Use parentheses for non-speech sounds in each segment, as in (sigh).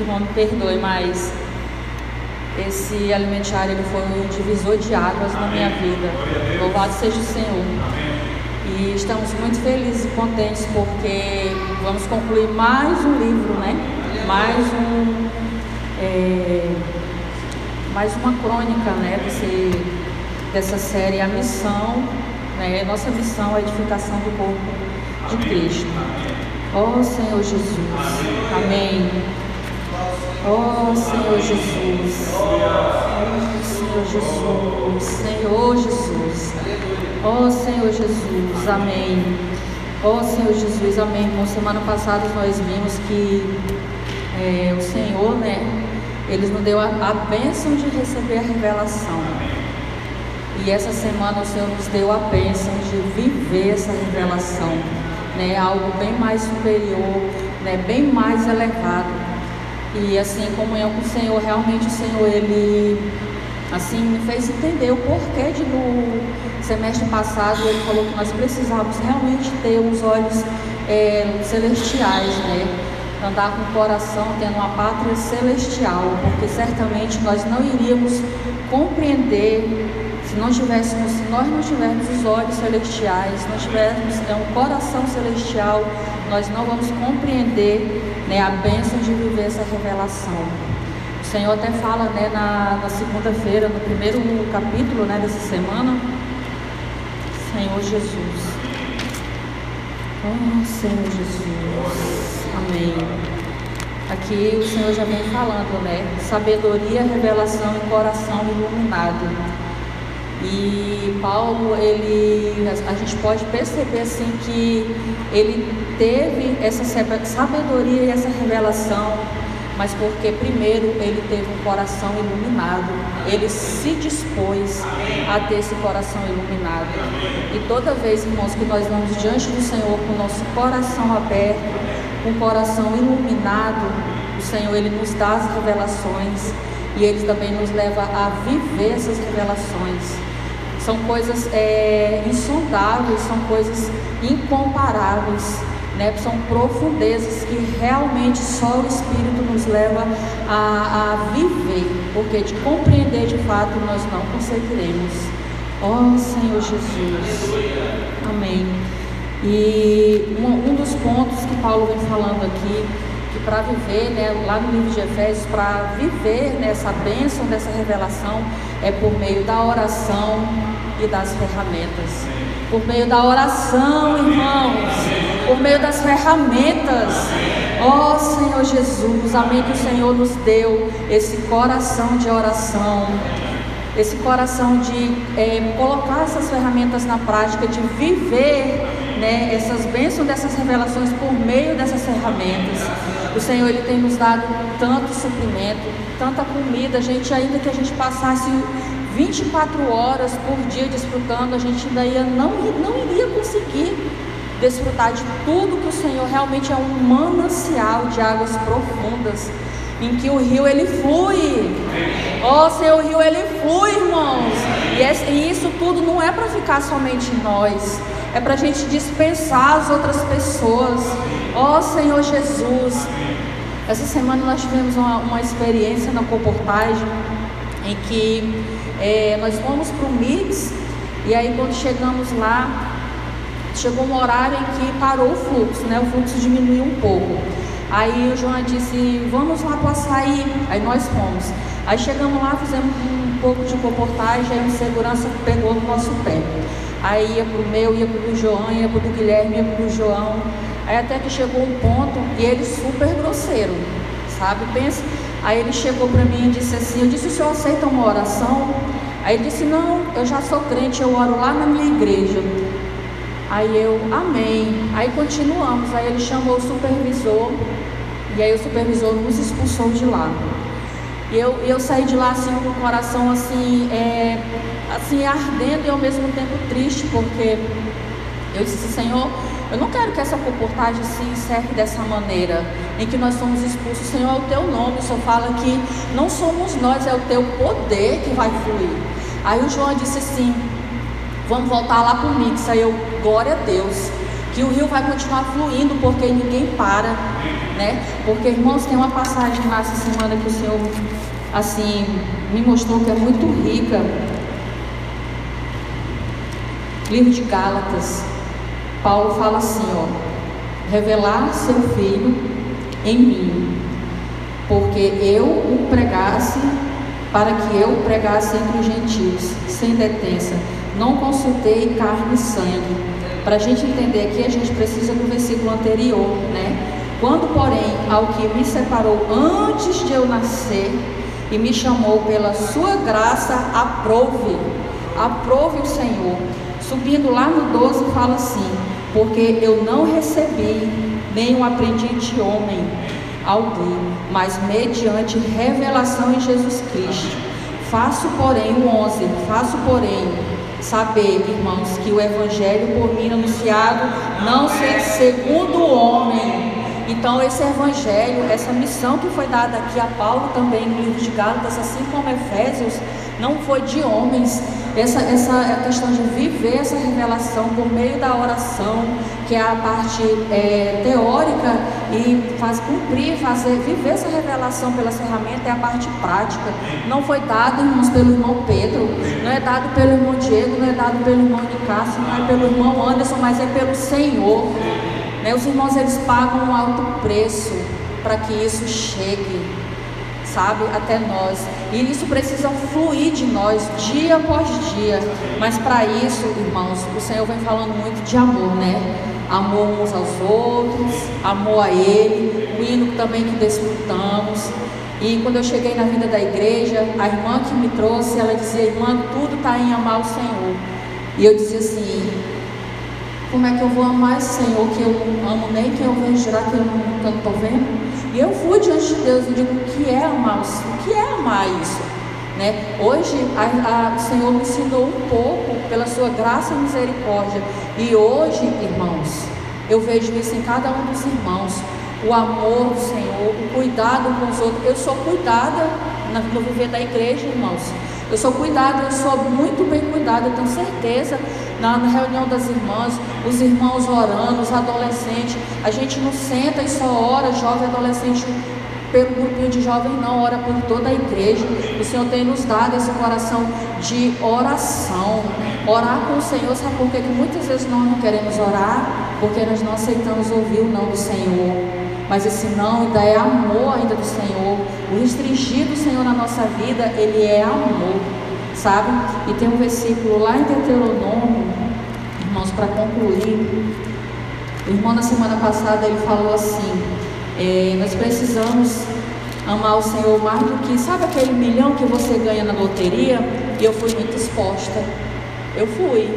que o irmão me perdoe, mas esse alimentário ele foi um divisor de águas na minha vida. Louvado seja o Senhor. E estamos muito felizes e contentes porque vamos concluir mais um livro, né? Mais um. É, mais uma crônica né, desse, dessa série A Missão. Né? Nossa missão é a edificação do corpo de Cristo. Oh Senhor Jesus. Amém. Oh Senhor Jesus. Oh Senhor Jesus. Senhor Jesus. Oh Senhor Jesus. Amém. Oh Senhor Jesus. Amém. Irmão, semana passada nós vimos que é, o Senhor, né? Ele nos deu a, a bênção de receber a revelação. E essa semana o Senhor nos deu a bênção de viver essa revelação. Né? Algo bem mais superior, né? bem mais elevado e assim, comunhão com o Senhor, realmente o Senhor, Ele assim, me fez entender o porquê de no semestre passado ele falou que nós precisávamos realmente ter os olhos é, celestiais, né? Andar com o coração tendo uma pátria celestial, porque certamente nós não iríamos compreender se não tivéssemos, se nós não tivermos os olhos celestiais, se não tivermos é, um coração celestial, nós não vamos compreender né, a bênção de viver essa revelação. O Senhor até fala né, na, na segunda-feira, no primeiro capítulo né, dessa semana, Senhor Jesus. Oh, Senhor Jesus. Amém. Aqui o Senhor já vem falando, né? Sabedoria, revelação e coração iluminado. E Paulo, ele, a gente pode perceber assim que ele teve essa sabedoria e essa revelação, mas porque primeiro ele teve um coração iluminado, ele se dispôs a ter esse coração iluminado. E toda vez, irmãos, que nós vamos diante do Senhor com o nosso coração aberto, com o coração iluminado, o Senhor ele nos dá as revelações e ele também nos leva a viver essas revelações. São coisas é, insondáveis, são coisas incomparáveis, né? são profundezas que realmente só o Espírito nos leva a, a viver, porque de compreender de fato nós não conseguiremos. Ó oh, Senhor Jesus. Amém. E um, um dos pontos que Paulo vem falando aqui que para viver, né, lá no livro de Efésios, para viver nessa bênção, dessa revelação, é por meio da oração e das ferramentas. Por meio da oração, irmãos, por meio das ferramentas. Ó oh, Senhor Jesus, amém que o Senhor nos deu esse coração de oração, esse coração de é, colocar essas ferramentas na prática, de viver né, essas bênçãos dessas revelações por meio dessas ferramentas. O Senhor ele tem nos dado tanto suprimento, tanta comida, gente, ainda que a gente passasse 24 horas por dia desfrutando, a gente ainda ia, não, não iria conseguir desfrutar de tudo que o Senhor realmente é um manancial de águas profundas, em que o rio ele flui. Ó oh, Senhor, o rio ele flui, irmãos. E, e isso tudo não é para ficar somente em nós, é para a gente dispensar as outras pessoas. Ó oh, Senhor Jesus. Essa semana nós tivemos uma, uma experiência na comportagem em que é, nós fomos para o Mix e aí quando chegamos lá, chegou um horário em que parou o fluxo, né? O fluxo diminuiu um pouco. Aí o João disse, vamos lá para açaí. Aí nós fomos. Aí chegamos lá, fizemos um pouco de comportagem, aí o segurança pegou no nosso pé. Aí ia para o meu, ia para o João, ia para o Guilherme, ia para o João. Aí até que chegou um ponto e ele super grosseiro, sabe? Pensa, Aí ele chegou para mim e disse assim: Eu disse, o senhor aceita uma oração? Aí ele disse: Não, eu já sou crente, eu oro lá na minha igreja. Aí eu, amém. Aí continuamos. Aí ele chamou o supervisor. E aí o supervisor nos expulsou de lá. E eu, eu saí de lá assim com o coração assim, é, assim ardendo e ao mesmo tempo triste, porque eu disse, Senhor, eu não quero que essa comportagem se encerre dessa maneira, em que nós somos expulsos. Senhor, é o teu nome. O Senhor fala que não somos nós, é o teu poder que vai fluir. Aí o João disse assim: Vamos voltar lá para o. Aí eu, glória a Deus. que o rio vai continuar fluindo porque ninguém para, né? Porque irmãos, tem uma passagem lá essa semana que o Senhor assim me mostrou que é muito rica. Livro de Gálatas. Paulo fala assim, ó: revelar seu filho em mim, porque eu o pregasse para que eu pregasse entre os gentios, sem detença. Não consultei carne e sangue. Para a gente entender aqui, a gente precisa do versículo anterior, né? Quando, porém, ao que me separou antes de eu nascer e me chamou pela sua graça, aprove, aprove o Senhor. Subindo lá no 12, fala assim: Porque eu não recebi, nem o aprendi de homem algum, mas mediante revelação em Jesus Cristo. Faço, porém, o 11, faço, porém, saber, irmãos, que o evangelho por mim anunciado não ser segundo o homem. Então, esse evangelho, essa missão que foi dada aqui a Paulo também no livro de Gálatas, assim como Efésios, não foi de homens. Essa, essa questão de viver essa revelação por meio da oração, que é a parte é, teórica, e faz cumprir, fazer, viver essa revelação pela ferramenta é a parte prática. Não foi dado, irmãos, pelo irmão Pedro, não é dado pelo irmão Diego, não é dado pelo irmão Nicásio, não é pelo irmão Anderson, mas é pelo Senhor. Né? Os irmãos eles pagam um alto preço para que isso chegue sabe, até nós. E isso precisa fluir de nós dia após dia. Mas para isso, irmãos, o Senhor vem falando muito de amor, né? Amor uns aos outros, amor a Ele, o hino também que desfrutamos. E quando eu cheguei na vida da igreja, a irmã que me trouxe, ela dizia, irmã, tudo está em amar o Senhor. E eu dizia assim, como é que eu vou amar esse Senhor que eu amo nem que eu vejo, será que eu não estou vendo? E eu fui diante de Deus e digo: o que é amar? O que é amar isso? Né? Hoje a, a, o Senhor me ensinou um pouco pela sua graça e misericórdia. E hoje, irmãos, eu vejo isso em cada um dos irmãos. O amor do Senhor, o cuidado com os outros. Eu sou cuidada no viver da igreja, irmãos. Eu sou cuidada, eu sou muito bem cuidada, eu tenho certeza na, na reunião das irmãs, os irmãos orando, os adolescentes. A gente não senta e só ora, jovem adolescente, pelo grupinho de jovem, não, ora por toda a igreja. O Senhor tem nos dado esse coração de oração. Orar com o Senhor, sabe por quê? que muitas vezes nós não queremos orar? Porque nós não aceitamos ouvir o não do Senhor. Mas esse não ainda é amor ainda do Senhor. O restringir do Senhor na nossa vida, ele é amor sabe? E tem um versículo lá em Deuteronômio, irmãos, para concluir. O irmão na semana passada ele falou assim: é, nós precisamos amar o Senhor mais do que, sabe aquele milhão que você ganha na loteria? E eu fui muito exposta. Eu fui.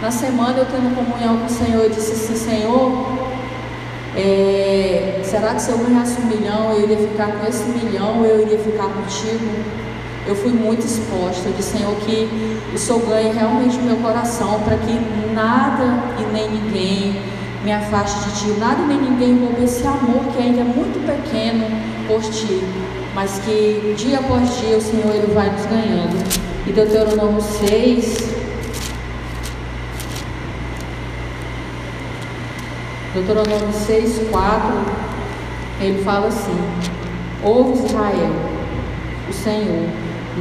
Na semana eu tendo comunhão com o Senhor, eu disse assim: Senhor, é, será que se eu ganhasse um milhão, eu iria ficar com esse milhão eu iria ficar contigo? eu fui muito exposta. Eu disse, Senhor, que o Senhor ganhe realmente meu coração para que nada e nem ninguém me afaste de Ti, nada e nem ninguém roube esse amor que ainda é muito pequeno por Ti, mas que dia após dia o Senhor ele vai nos ganhando. E Deuteronômio 6, Deuteronômio 6, 4, ele fala assim: Ouve Israel, o Senhor,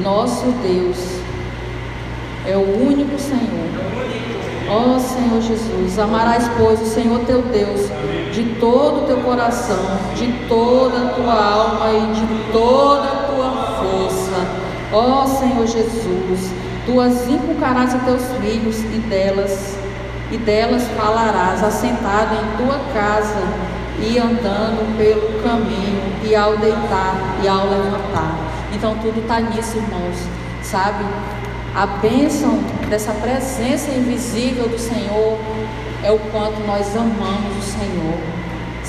nosso Deus é o único Senhor. Ó oh, Senhor Jesus, amarás, pois, o Senhor teu Deus de todo o teu coração, de toda a tua alma e de toda a tua força. Ó oh, Senhor Jesus, tu as inculcarás a teus filhos e delas, e delas falarás, assentado em tua casa e andando pelo caminho, e ao deitar e ao levantar. Então tudo está nisso, irmãos, sabe? A bênção dessa presença invisível do Senhor é o quanto nós amamos o Senhor,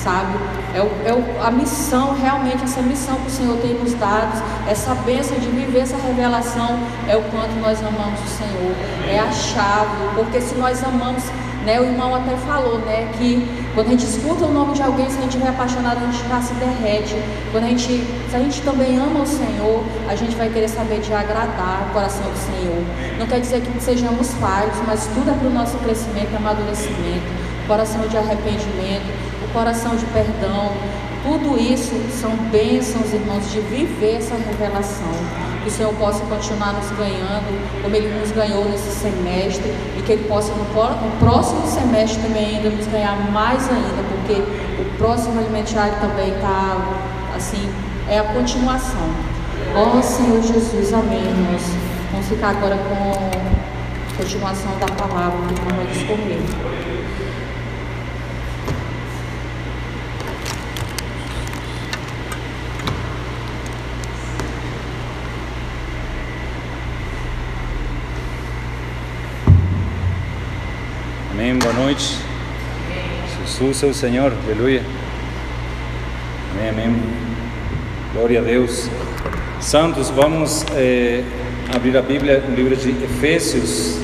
sabe? É, o, é o, a missão, realmente, essa missão que o Senhor tem nos dado, essa bênção de viver essa revelação, é o quanto nós amamos o Senhor, é a chave, porque se nós amamos né, o irmão até falou né, que quando a gente escuta o nome de alguém, se a gente vai apaixonado, a gente já se derrete. Quando a gente, se a gente também ama o Senhor, a gente vai querer saber de agradar o coração do Senhor. Não quer dizer que sejamos falhos, mas tudo é para o nosso crescimento amadurecimento. coração de arrependimento, coração de perdão. Tudo isso são bênçãos, irmãos, de viver essa revelação. Que o Senhor possa continuar nos ganhando, como Ele nos ganhou nesse semestre, e que Ele possa no, próximo semestre também ainda nos ganhar mais ainda, porque o próximo alimentário também está, assim, é a continuação. Ó oh, Senhor Jesus, amém, irmãos. Vamos ficar agora com a continuação da palavra que o vai discorrer. Boa noite. Jesus é o Senhor. Aleluia. Amém, amém. Glória a Deus. Santos, vamos eh, abrir a Bíblia no livro de Efésios,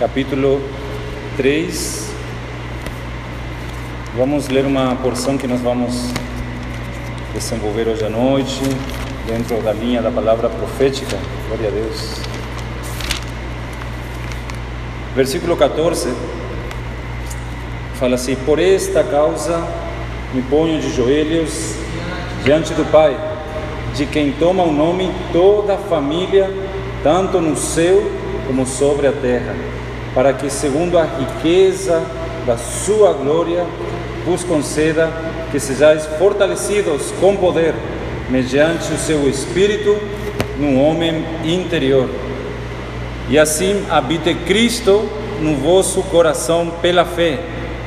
capítulo 3. Vamos ler uma porção que nós vamos desenvolver hoje à noite, dentro da linha da palavra profética. Glória a Deus. Versículo 14 fala assim: Por esta causa me ponho de joelhos diante do Pai, de quem toma o nome toda a família, tanto no céu como sobre a terra, para que, segundo a riqueza da sua glória, vos conceda que sejais fortalecidos com poder, mediante o seu Espírito, no homem interior. E assim habite Cristo no vosso coração pela fé,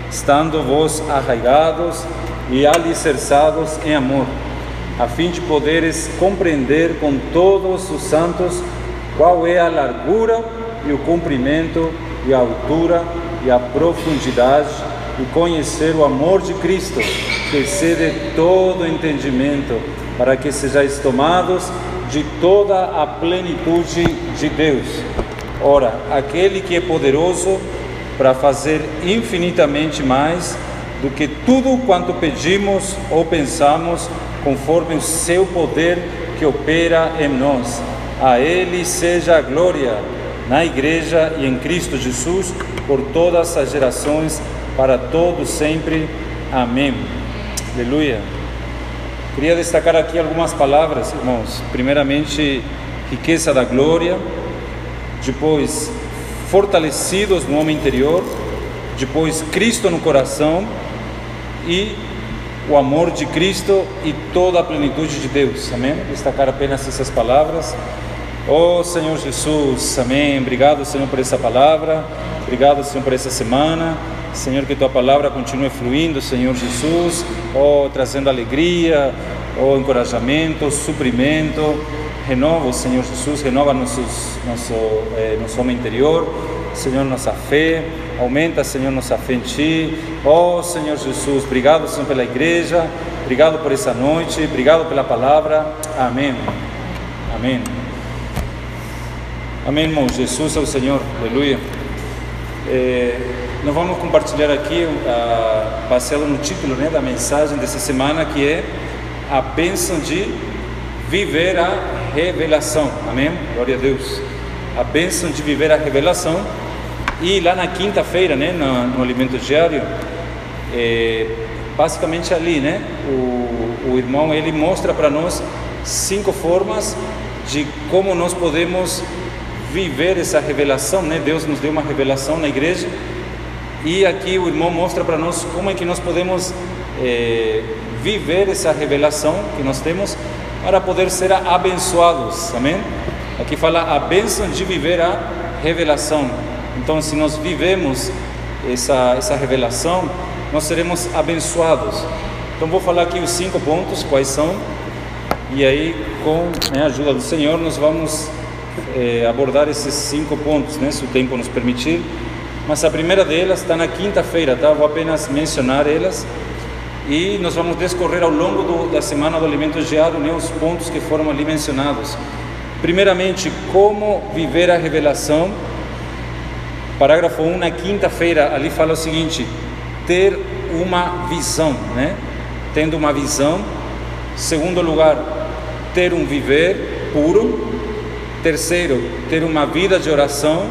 estando vós arraigados e alicerçados em amor, a fim de poderes compreender com todos os santos qual é a largura e o comprimento e a altura e a profundidade e conhecer o amor de Cristo, que excede todo entendimento, para que sejais tomados de toda a plenitude de Deus. Ora, aquele que é poderoso para fazer infinitamente mais do que tudo quanto pedimos ou pensamos, conforme o seu poder que opera em nós. A Ele seja a glória na Igreja e em Cristo Jesus por todas as gerações, para todos sempre. Amém. Aleluia. Queria destacar aqui algumas palavras, irmãos. Primeiramente, riqueza da glória depois fortalecidos no homem interior, depois Cristo no coração e o amor de Cristo e toda a plenitude de Deus. Amém? Destacar apenas essas palavras. Oh Senhor Jesus, amém. Obrigado, Senhor, por essa palavra. Obrigado, Senhor, por essa semana. Senhor, que tua palavra continue fluindo, Senhor Jesus, oh, trazendo alegria, oh, encorajamento, suprimento renova, Senhor Jesus, renova nossos, nosso, eh, nosso homem interior, Senhor, nossa fé, aumenta, Senhor, nossa fé em Ti. Oh, Senhor Jesus, obrigado, Senhor, pela igreja, obrigado por essa noite, obrigado pela palavra. Amém. Amém. Amém, irmão. Jesus é o Senhor, aleluia. É, nós vamos compartilhar aqui, uh, baseado no título né, da mensagem dessa semana, que é a bênção de viver a revelação. Amém? Glória a Deus. A bênção de viver a revelação. E lá na quinta-feira, né, no, no, alimento diário, é, basicamente ali, né, o, o irmão ele mostra para nós cinco formas de como nós podemos viver essa revelação, né? Deus nos deu uma revelação na igreja e aqui o irmão mostra para nós como é que nós podemos é, viver essa revelação que nós temos para poder ser abençoados. Amém? Aqui fala a bênção de viver a revelação. Então, se nós vivemos essa, essa revelação, nós seremos abençoados. Então, vou falar aqui os cinco pontos, quais são, e aí, com né, a ajuda do Senhor, nós vamos é, abordar esses cinco pontos, né, se o tempo nos permitir. Mas a primeira delas está na quinta-feira, tá? Vou apenas mencionar elas e nós vamos descorrer ao longo do, da semana do alimento diário né, os pontos que foram ali mencionados. Primeiramente, como viver a revelação. Parágrafo 1, na quinta-feira, ali fala o seguinte: ter uma visão, né? Tendo uma visão. Segundo lugar, ter um viver puro. Terceiro, ter uma vida de oração.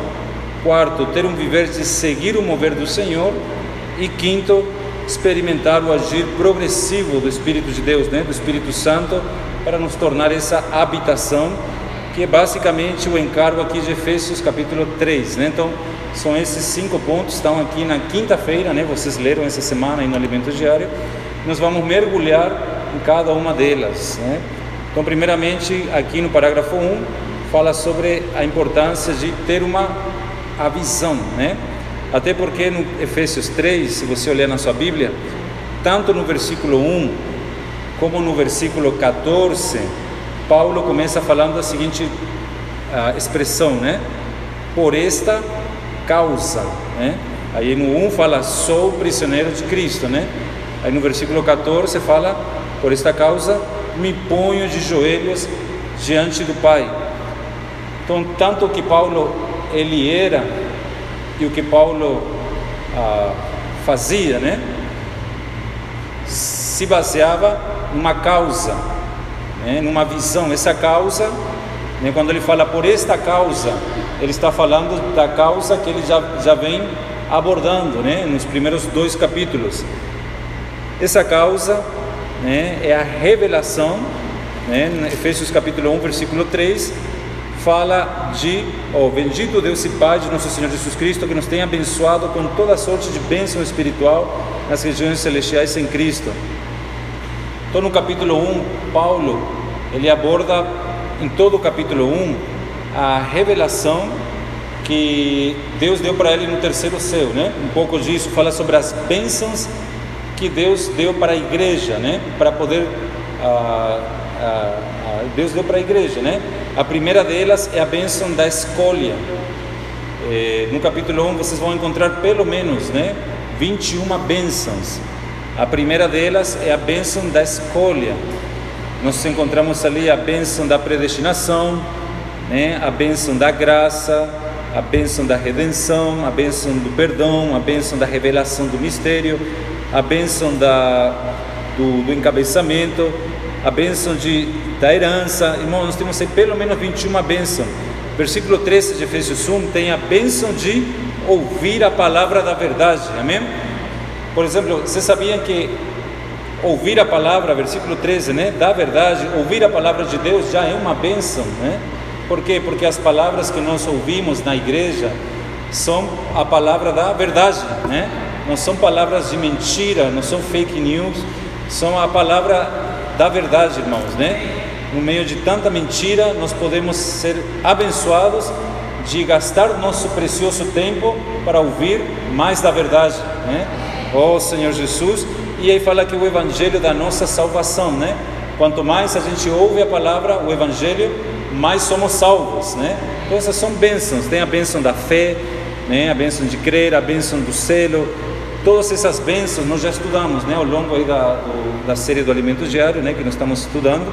Quarto, ter um viver de seguir o mover do Senhor. E quinto, experimentar o agir progressivo do Espírito de Deus, né? do Espírito Santo, para nos tornar essa habitação, que é basicamente o encargo aqui de Efésios capítulo 3. Né? Então, são esses cinco pontos, estão aqui na quinta-feira, né? vocês leram essa semana aí no Alimento Diário. Nós vamos mergulhar em cada uma delas. Né? Então, primeiramente, aqui no parágrafo 1, fala sobre a importância de ter uma a visão, né? Até porque no Efésios 3, se você olhar na sua Bíblia, tanto no versículo 1 como no versículo 14, Paulo começa falando a seguinte a expressão, né? Por esta causa, né? Aí no 1 fala, sou prisioneiro de Cristo, né? Aí no versículo 14 fala, por esta causa me ponho de joelhos diante do Pai. Então, tanto que Paulo ele era e o que Paulo ah, fazia, né? Se baseava numa causa, né? numa visão. Essa causa, né? quando ele fala por esta causa, ele está falando da causa que ele já, já vem abordando, né? Nos primeiros dois capítulos. Essa causa, né? É a revelação, né? Efésios capítulo 1, versículo 3 fala de, oh, bendito Deus e Pai de nosso Senhor Jesus Cristo, que nos tem abençoado com toda sorte de bênção espiritual nas regiões celestiais em Cristo. Então, no capítulo 1, Paulo, ele aborda em todo o capítulo 1 a revelação que Deus deu para ele no terceiro céu, né? Um pouco disso fala sobre as bênçãos que Deus deu para a igreja, né? Para poder ah, ah, Deus deu para a igreja, né? A primeira delas é a bênção da escolha. É, no capítulo 1 vocês vão encontrar pelo menos né, 21 bênçãos. A primeira delas é a bênção da escolha. Nós encontramos ali a bênção da predestinação, né, a bênção da graça, a bênção da redenção, a bênção do perdão, a bênção da revelação do mistério, a bênção da, do, do encabeçamento, a bênção de, da herança. Irmão, nós temos pelo menos 21 bênçãos. Versículo 13 de Efésios 1 tem a bênção de ouvir a palavra da verdade. Amém? Por exemplo, vocês sabiam que ouvir a palavra, versículo 13, né, da verdade, ouvir a palavra de Deus já é uma bênção, né? Por quê? Porque as palavras que nós ouvimos na igreja são a palavra da verdade, né? Não são palavras de mentira, não são fake news, são a palavra da verdade, irmãos, né? No meio de tanta mentira, nós podemos ser abençoados de gastar nosso precioso tempo para ouvir mais da verdade, né? Oh Senhor Jesus, e aí fala que o evangelho da nossa salvação, né? Quanto mais a gente ouve a palavra, o evangelho, mais somos salvos, né? Então essas são bênçãos, tem a bênção da fé, né? A bênção de crer, a bênção do selo, Todas essas bênçãos nós já estudamos né, ao longo aí da, do, da série do Alimento Diário, né, que nós estamos estudando.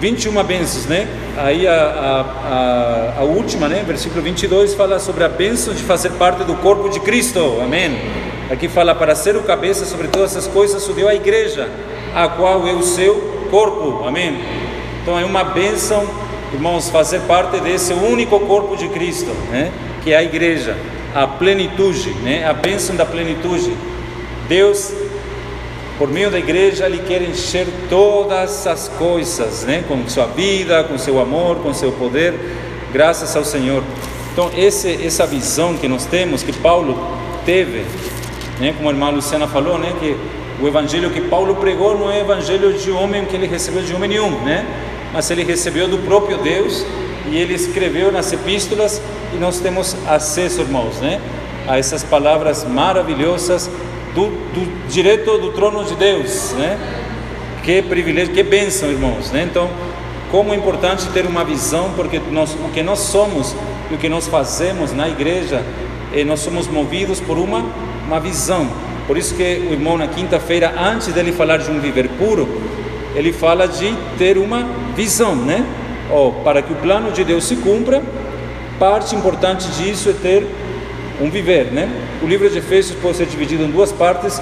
21 bênçãos, né? Aí a, a, a, última, né? Versículo 22 fala sobre a bênção de fazer parte do corpo de Cristo, amém? Aqui fala para ser o cabeça sobre todas essas coisas, o deu a igreja, a qual é o seu corpo, amém? Então é uma bênção, irmãos, fazer parte desse único corpo de Cristo, né? Que é a igreja a plenitude, né? a bênção da plenitude. Deus, por meio da igreja, Ele quer encher todas as coisas, né? com sua vida, com seu amor, com seu poder, graças ao Senhor. Então, esse, essa visão que nós temos, que Paulo teve, né? como a irmã Luciana falou, né? que o evangelho que Paulo pregou não é evangelho de homem que ele recebeu de homem nenhum, né? mas ele recebeu do próprio Deus e ele escreveu nas epístolas e nós temos acesso, irmãos, né, a essas palavras maravilhosas do, do direito do trono de Deus, né? Que privilégio, que bênção, irmãos, né? Então, como é importante ter uma visão, porque nós, o que nós somos e o que nós fazemos na igreja, eh, nós somos movidos por uma, uma visão. Por isso que o irmão na quinta-feira, antes dele falar de um viver puro, ele fala de ter uma visão, né? Oh, para que o plano de Deus se cumpra, parte importante disso é ter um viver, né? O livro de Efésios pode ser dividido em duas partes.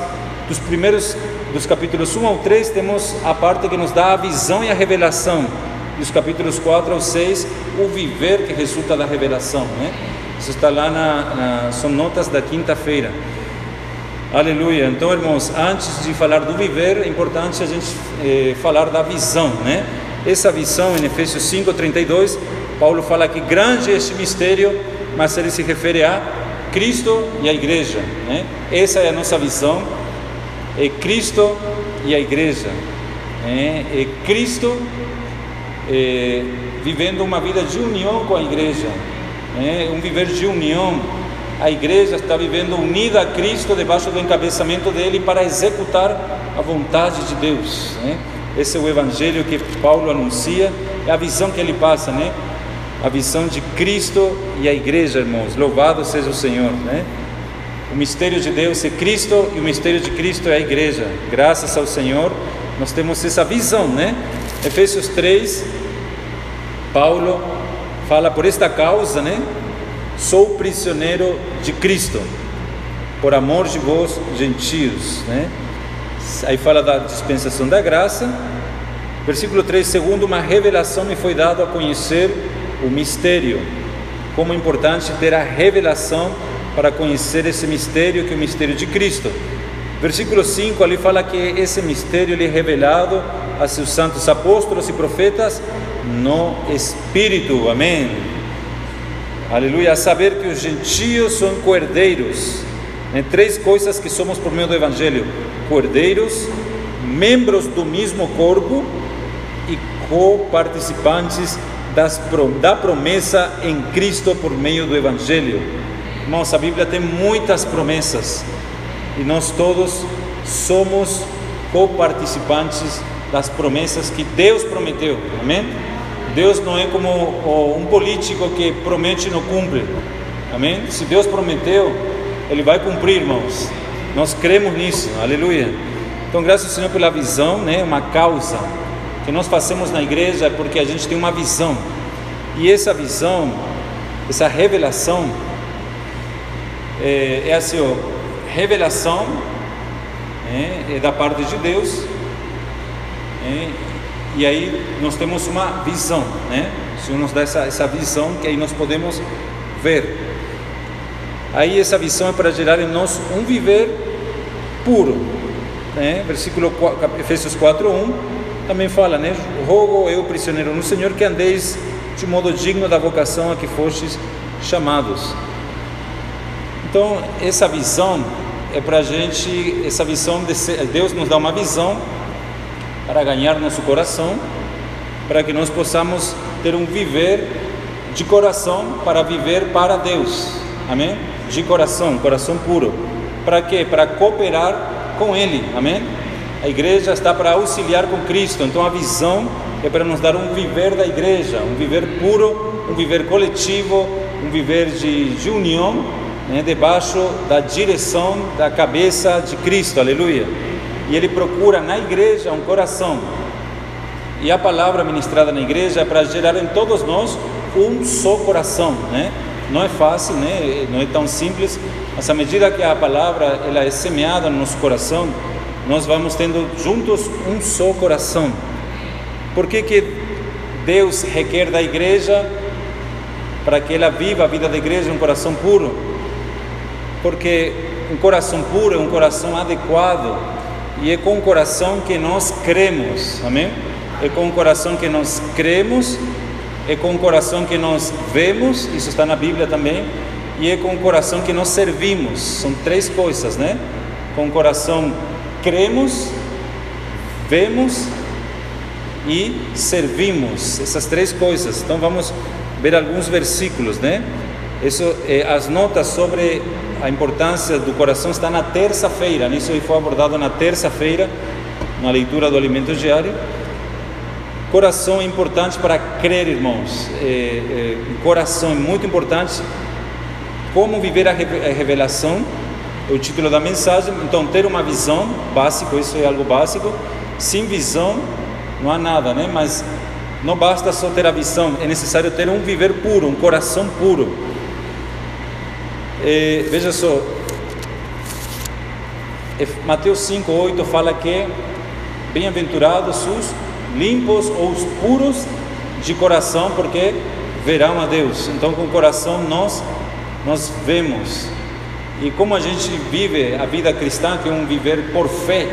Dos primeiros, dos capítulos 1 ao 3, temos a parte que nos dá a visão e a revelação. Dos capítulos 4 ao 6, o viver que resulta da revelação, né? Isso está lá na, na são notas da quinta-feira. Aleluia. Então, irmãos, antes de falar do viver, é importante a gente eh, falar da visão, né? Essa visão, em Efésios 5:32, Paulo fala que grande é este mistério, mas ele se refere a Cristo e a igreja, né? Essa é a nossa visão. É Cristo e a igreja. Né? É Cristo é, vivendo uma vida de união com a igreja, né? um viver de união a igreja está vivendo unida a Cristo debaixo do encabeçamento dele para executar a vontade de Deus. Né? Esse é o evangelho que Paulo anuncia, é a visão que ele passa, né? A visão de Cristo e a igreja, irmãos. Louvado seja o Senhor, né? O mistério de Deus é Cristo e o mistério de Cristo é a igreja. Graças ao Senhor, nós temos essa visão, né? Efésios 3, Paulo fala por esta causa, né? Sou prisioneiro de Cristo, por amor de vós, gentios. Né? Aí fala da dispensação da graça. Versículo 3: Segundo uma revelação me foi dado a conhecer o mistério. Como é importante ter a revelação para conhecer esse mistério, que é o mistério de Cristo. Versículo 5 ali fala que esse mistério lhe é revelado a seus santos apóstolos e profetas no Espírito. Amém. Aleluia. A saber que os gentios são cordeiros. Em três coisas que somos por meio do Evangelho: cordeiros, membros do mesmo corpo e co-participantes da promessa em Cristo por meio do Evangelho. Irmãos, a Bíblia tem muitas promessas e nós todos somos co-participantes das promessas que Deus prometeu. Amém? Deus não é como um político que promete e não cumpre. Amém? Se Deus prometeu, Ele vai cumprir, irmãos. Nós cremos nisso. Aleluia. Então, graças ao Senhor pela visão, né? Uma causa que nós fazemos na igreja é porque a gente tem uma visão. E essa visão, essa revelação, é, é assim, ó, revelação é, é da parte de Deus. É, e aí nós temos uma visão, né? O Senhor nos dá essa, essa visão que aí nós podemos ver. Aí essa visão é para gerar em nós um viver puro, né? Versículo 4, Efésios 4:1 também fala, né? Rogo eu, prisioneiro no Senhor, que andeis de modo digno da vocação a que fostes chamados. Então, essa visão é para a gente, essa visão, de ser, Deus nos dá uma visão para ganhar nosso coração, para que nós possamos ter um viver de coração para viver para Deus. Amém? De coração, coração puro. Para quê? Para cooperar com Ele. Amém? A igreja está para auxiliar com Cristo. Então a visão é para nos dar um viver da igreja, um viver puro, um viver coletivo, um viver de, de união, né, debaixo da direção da cabeça de Cristo. Aleluia e ele procura na igreja um coração. E a palavra ministrada na igreja é para gerar em todos nós um só coração, né? Não é fácil, né? Não é tão simples, mas à medida que a palavra ela é semeada no nosso coração, nós vamos tendo juntos um só coração. Por que que Deus requer da igreja para que ela viva a vida da igreja um coração puro? Porque um coração puro é um coração adequado e é com o coração que nós cremos, amém? É com o coração que nós cremos, é com o coração que nós vemos, isso está na Bíblia também, e é com o coração que nós servimos. São três coisas, né? Com o coração cremos, vemos e servimos. Essas três coisas. Então vamos ver alguns versículos, né? Isso, é, as notas sobre a importância do coração está na terça-feira, isso foi abordado na terça-feira, na leitura do alimento diário. Coração é importante para crer, irmãos. É, é, coração é muito importante. Como viver a revelação é o título da mensagem. Então, ter uma visão, básico, isso é algo básico. Sem visão, não há nada, né? Mas não basta só ter a visão, é necessário ter um viver puro, um coração puro. É, veja só, Mateus 5,8 fala que bem-aventurados os limpos ou os puros de coração, porque verão a Deus. Então, com o coração nós nós vemos. E como a gente vive a vida cristã, que é um viver por fé,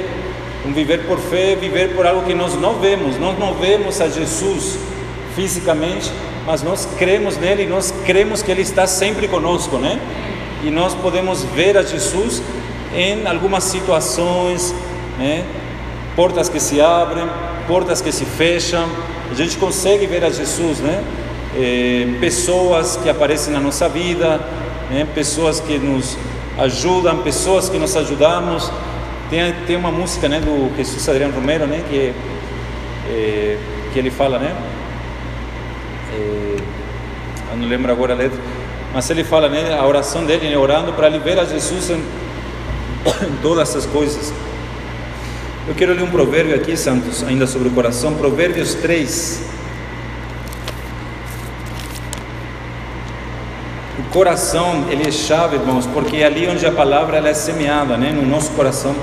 um viver por fé é viver por algo que nós não vemos, nós não vemos a Jesus fisicamente, mas nós cremos nele nós cremos que ele está sempre conosco, né? E nós podemos ver a Jesus em algumas situações, né? Portas que se abrem, portas que se fecham, a gente consegue ver a Jesus, né? É, pessoas que aparecem na nossa vida, né? pessoas que nos ajudam, pessoas que nos ajudamos. Tem, tem uma música né, do Jesus Adriano Romero, né, que, é, que ele fala, né? É, eu não lembro agora a letra, mas ele fala, né, a oração dele, né, orando para ele ver a Jesus em, em (coughs) todas essas coisas. Eu quero ler um provérbio aqui, Santos, ainda sobre o coração, Provérbios 3. O coração, ele é chave, irmãos, porque é ali onde a palavra ela é semeada, né, no nosso coração.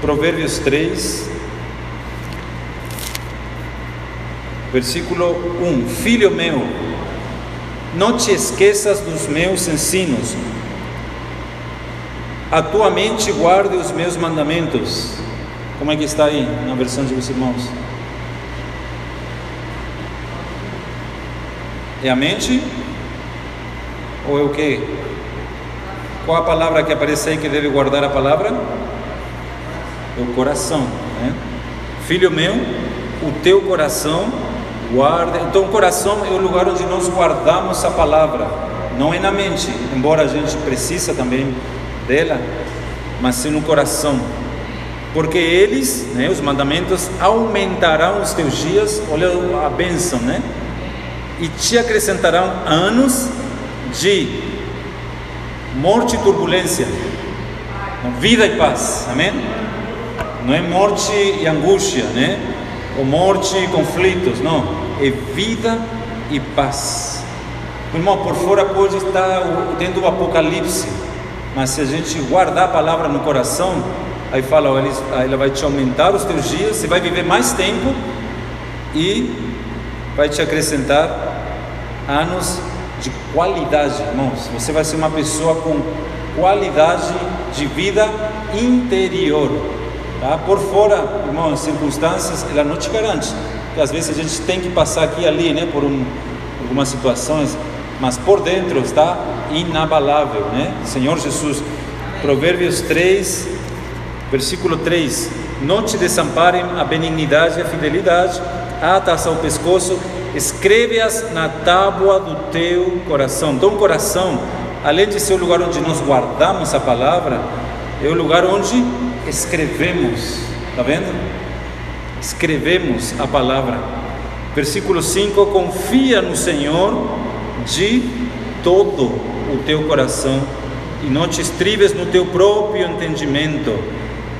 Provérbios 3, versículo 1: Filho meu, não te esqueças dos meus ensinos, a tua mente guarde os meus mandamentos. Como é que está aí na versão de os irmãos? É a mente? Ou é o que? Qual a palavra que aparece aí que deve guardar a palavra? É o coração. Né? Filho meu, o teu coração guarda. Então, o coração é o lugar onde nós guardamos a palavra, não é na mente, embora a gente precisa também dela, mas sim no coração porque eles, né, os mandamentos, aumentarão os teus dias, olha a bênção, né? E te acrescentarão anos de morte e turbulência, vida e paz, amém? Não é morte e angústia, né? Ou morte e conflitos, não, é vida e paz. Irmão, por fora pode estar tendo o apocalipse, mas se a gente guardar a palavra no coração, Aí fala, ó, ela vai te aumentar os teus dias, você vai viver mais tempo e vai te acrescentar anos de qualidade, irmãos. Você vai ser uma pessoa com qualidade de vida interior. Tá? Por fora, irmãos, circunstâncias, ela não te garante. Porque às vezes a gente tem que passar aqui e ali, né, por um, algumas situações, mas por dentro está inabalável, né? Senhor Jesus, Provérbios 3, Versículo 3: Não te desamparem a benignidade e a fidelidade, atas ao pescoço, escreve-as na tábua do teu coração. Então, o coração, além de ser o lugar onde nós guardamos a palavra, é o lugar onde escrevemos, está vendo? Escrevemos a palavra. Versículo 5: Confia no Senhor de todo o teu coração e não te estribes no teu próprio entendimento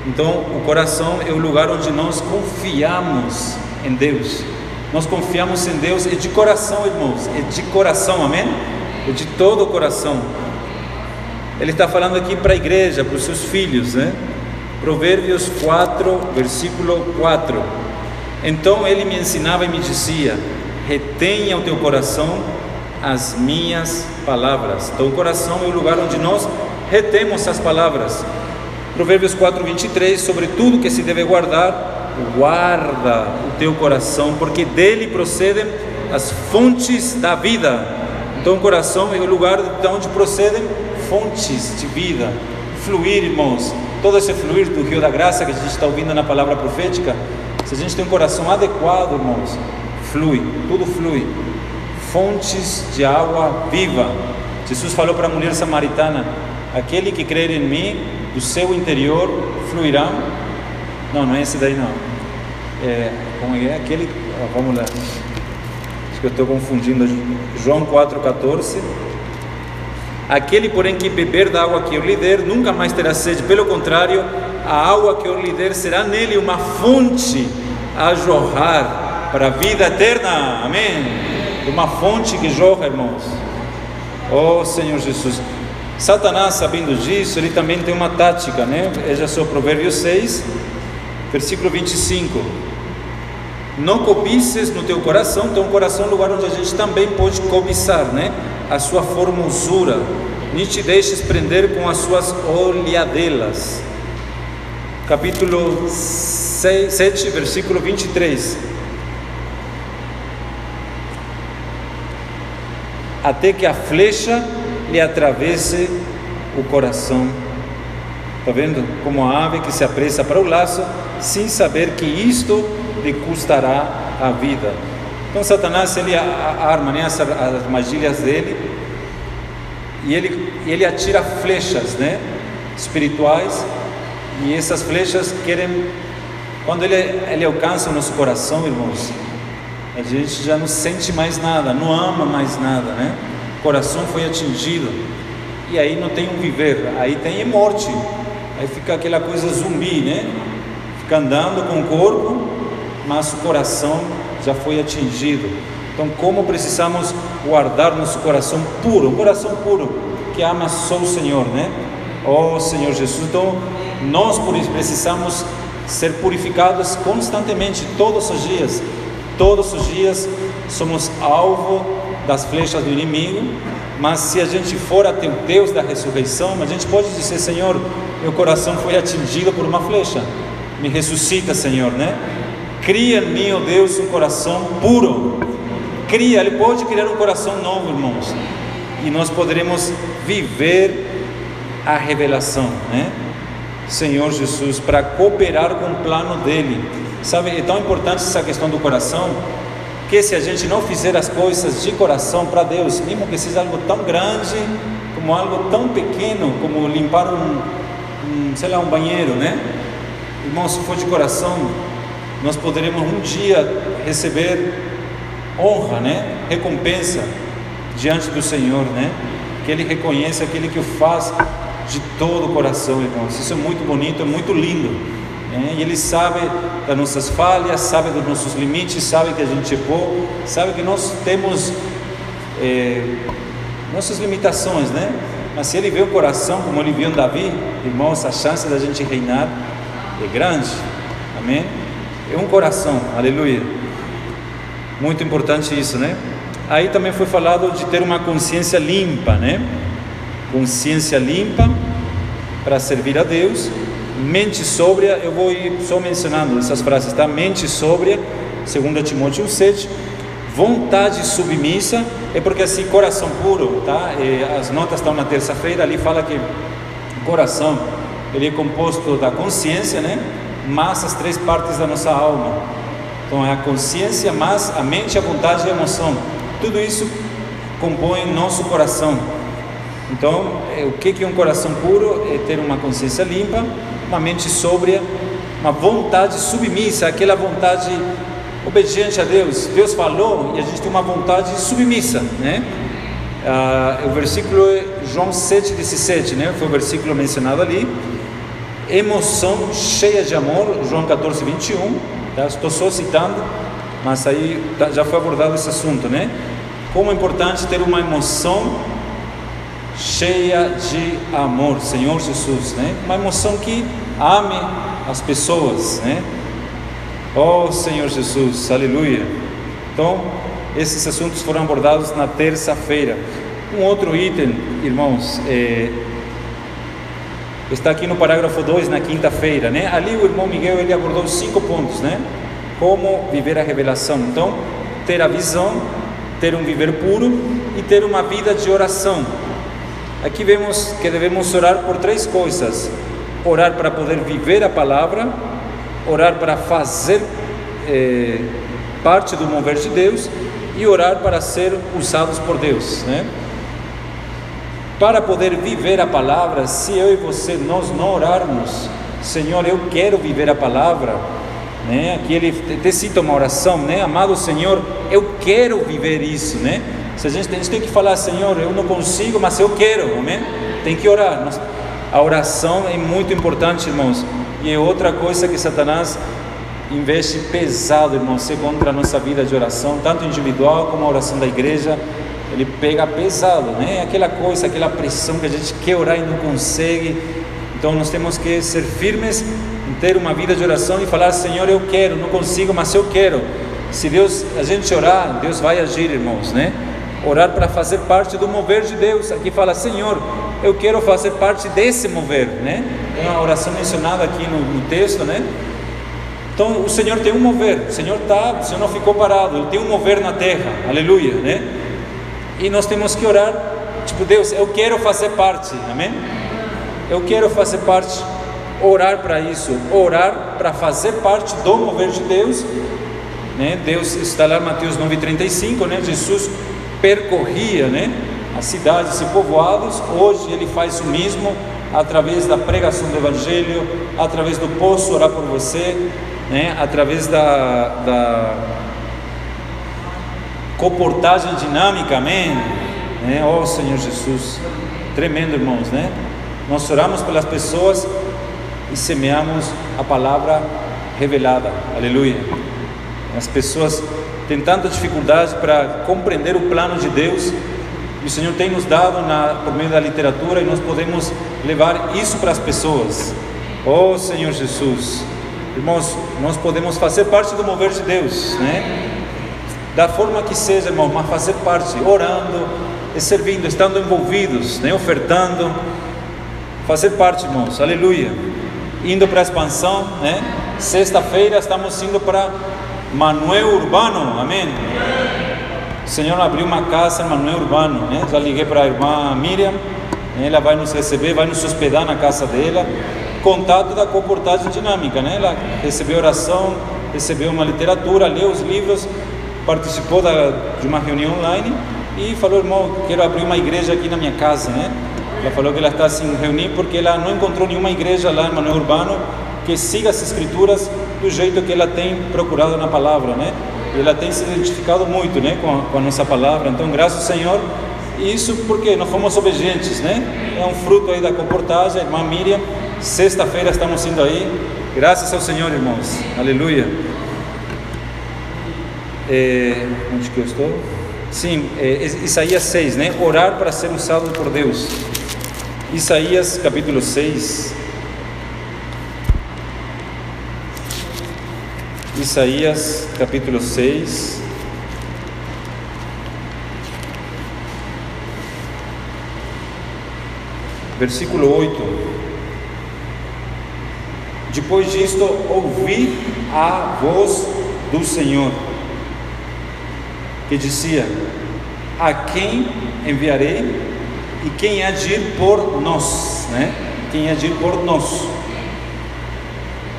então, o coração é o lugar onde nós confiamos em Deus. Nós confiamos em Deus, é de coração, irmãos, é de coração, amém? É de todo o coração. Ele está falando aqui para a igreja, para os seus filhos, né? Provérbios 4, versículo 4. Então ele me ensinava e me dizia: retenha o teu coração as minhas palavras. Então, o coração é o lugar onde nós retemos as palavras. Provérbios 4, 23, sobre tudo que se deve guardar, guarda o teu coração, porque dele procedem as fontes da vida. Então o coração é o lugar de onde procedem fontes de vida, fluir, irmãos. Todo esse fluir do rio da graça que a gente está ouvindo na palavra profética, se a gente tem um coração adequado, irmãos, flui, tudo flui. Fontes de água viva. Jesus falou para a mulher samaritana: Aquele que crer em mim, do seu interior fluirá. Não, não é esse daí não. É, como é aquele. vamos lá. Acho que eu estou confundindo. João 4,14. Aquele, porém, que beber da água que eu lhe der, nunca mais terá sede. Pelo contrário, a água que eu lhe der será nele uma fonte a jorrar para a vida eterna. Amém? Uma fonte que jorra, irmãos. Oh Senhor Jesus. Satanás, sabendo disso, ele também tem uma tática, né? Veja só, Provérbio 6, versículo 25. Não cobices no teu coração, o coração é um lugar onde a gente também pode cobiçar, né? A sua formosura. nem te deixes prender com as suas olhadelas. Capítulo 6, 7, versículo 23. Até que a flecha lhe atravesse o coração. Está vendo? Como a ave que se apressa para o laço, sem saber que isto lhe custará a vida. Então Satanás ele arma né, as armadilhas dele e ele, ele atira flechas né, espirituais e essas flechas querem, quando ele, ele alcança o nosso coração, irmãos, a gente já não sente mais nada, não ama mais nada, né? Coração foi atingido e aí não tem um viver, aí tem morte, aí fica aquela coisa zumbi, né? Fica andando com o corpo, mas o coração já foi atingido. Então, como precisamos guardar nosso coração puro, um coração puro que ama só o Senhor, né? Oh Senhor Jesus. Então, nós precisamos ser purificados constantemente, todos os dias. Todos os dias somos alvo das flechas do inimigo, mas se a gente for até o Deus da ressurreição, a gente pode dizer: Senhor, meu coração foi atingido por uma flecha, me ressuscita, Senhor, né? Cria em mim, ó Deus, um coração puro. Cria, Ele pode criar um coração novo, irmãos. E nós poderemos viver a revelação, né? Senhor Jesus, para cooperar com o plano dele. Sabe, é tão importante essa questão do coração, que se a gente não fizer as coisas de coração para Deus, mesmo que seja algo tão grande, como algo tão pequeno, como limpar um, um sei lá, um banheiro, né? Irmão, se for de coração, nós poderemos um dia receber honra, né? Recompensa diante do Senhor, né? Que Ele reconhece aquele que o faz de todo o coração, irmãos. Isso é muito bonito, é muito lindo. E Ele sabe das nossas falhas, sabe dos nossos limites, sabe que a gente errou, sabe que nós temos é, nossas limitações, né? Mas se Ele vê o coração, como Ele viu em Davi, irmãos, a chance da gente reinar é grande. Amém? É um coração, aleluia. Muito importante isso, né? Aí também foi falado de ter uma consciência limpa, né? Consciência limpa para servir a Deus, mente sóbria. Eu vou ir só mencionando essas frases, tá? Mente sóbria, 2 Timóteo 7. Vontade submissa, é porque assim, coração puro, tá? E as notas estão na terça-feira, ali fala que coração ele é composto da consciência, né? Mas as três partes da nossa alma. Então é a consciência, mas a mente, a vontade e a emoção. Tudo isso compõe nosso coração. Então, é, o que é um coração puro? É ter uma consciência limpa, uma mente sóbria, uma vontade submissa, aquela vontade obediente a Deus. Deus falou e a gente tem uma vontade submissa, né? Ah, o versículo é João 7,17, né? Foi o versículo mencionado ali. Emoção cheia de amor, João 14, 21. Tá? Estou só citando, mas aí tá, já foi abordado esse assunto, né? Como é importante ter uma emoção cheia de amor, Senhor Jesus, né? Uma emoção que ame as pessoas, né? Oh Senhor Jesus, aleluia. Então, esses assuntos foram abordados na terça-feira. Um outro item, irmãos, é, está aqui no parágrafo 2, na quinta-feira, né? Ali o irmão Miguel ele abordou cinco pontos, né? Como viver a revelação. Então, ter a visão, ter um viver puro e ter uma vida de oração. Aqui vemos que devemos orar por três coisas: orar para poder viver a palavra, orar para fazer eh, parte do mover de Deus e orar para ser usados por Deus, né? Para poder viver a palavra, se eu e você nós não orarmos, Senhor, eu quero viver a palavra, né? Aqui ele te cita uma oração, né? Amado Senhor, eu quero viver isso, né? Se a gente, a gente tem que falar, Senhor, eu não consigo, mas eu quero, amém? Tem que orar. A oração é muito importante, irmãos. E é outra coisa que Satanás investe pesado, irmãos, contra a nossa vida de oração, tanto individual como a oração da igreja. Ele pega pesado, né? Aquela coisa, aquela pressão que a gente quer orar e não consegue. Então nós temos que ser firmes em ter uma vida de oração e falar: Senhor, eu quero, não consigo, mas eu quero. Se Deus, a gente orar, Deus vai agir, irmãos, né? Orar para fazer parte do mover de Deus. Aqui fala, Senhor, eu quero fazer parte desse mover, né? É uma oração mencionada aqui no, no texto, né? Então o Senhor tem um mover, o Senhor tá, o Senhor não ficou parado, Ele tem um mover na terra, aleluia, né? E nós temos que orar, tipo Deus, eu quero fazer parte, amém? Eu quero fazer parte, orar para isso, orar para fazer parte do mover de Deus, né? Deus está lá Mateus 9:35, né? Jesus percorria, né? As cidades e povoados, hoje Ele faz o mesmo através da pregação do Evangelho, através do posso orar por você, né, através da, da comportagem dinâmica, amém? Né? Oh Senhor Jesus, tremendo irmãos, né? Nós oramos pelas pessoas e semeamos a palavra revelada, aleluia. As pessoas têm tanta dificuldade para compreender o plano de Deus e o Senhor tem nos dado na, por meio da literatura e nós podemos levar isso para as pessoas. Oh Senhor Jesus, Irmãos, nós podemos fazer parte do mover de Deus, né? Da forma que seja, irmão, mas fazer parte, orando, servindo, estando envolvidos, né? ofertando, fazer parte, irmãos, aleluia. Indo para a expansão, né? Sexta-feira estamos indo para Manuel Urbano, amém? O Senhor abriu uma casa em Manuel Urbano, né? Já liguei para a irmã Miriam, ela vai nos receber, vai nos hospedar na casa dela contato da comportagem dinâmica, né? Ela recebeu oração, recebeu uma literatura, leu os livros, participou da, de uma reunião online e falou, irmão, quero abrir uma igreja aqui na minha casa, né? Ela falou que ela está se reunindo porque ela não encontrou nenhuma igreja lá em Manuel Urbano que siga as escrituras do jeito que ela tem procurado na palavra, né? Ela tem se identificado muito, né, com a, com a nossa palavra. Então, graças ao Senhor, isso porque nós fomos obedientes, né? É um fruto aí da comportagem, irmã Miriam Sexta-feira estamos indo aí. Graças ao Senhor, irmãos. Aleluia. É, onde que eu estou? Sim, é, Isaías 6, né? Orar para ser usado por Deus. Isaías capítulo 6. Isaías capítulo 6. Versículo 8. Depois disto, ouvi a voz do Senhor, que dizia: A quem enviarei e quem há de ir por nós? Né? Quem ir por nós?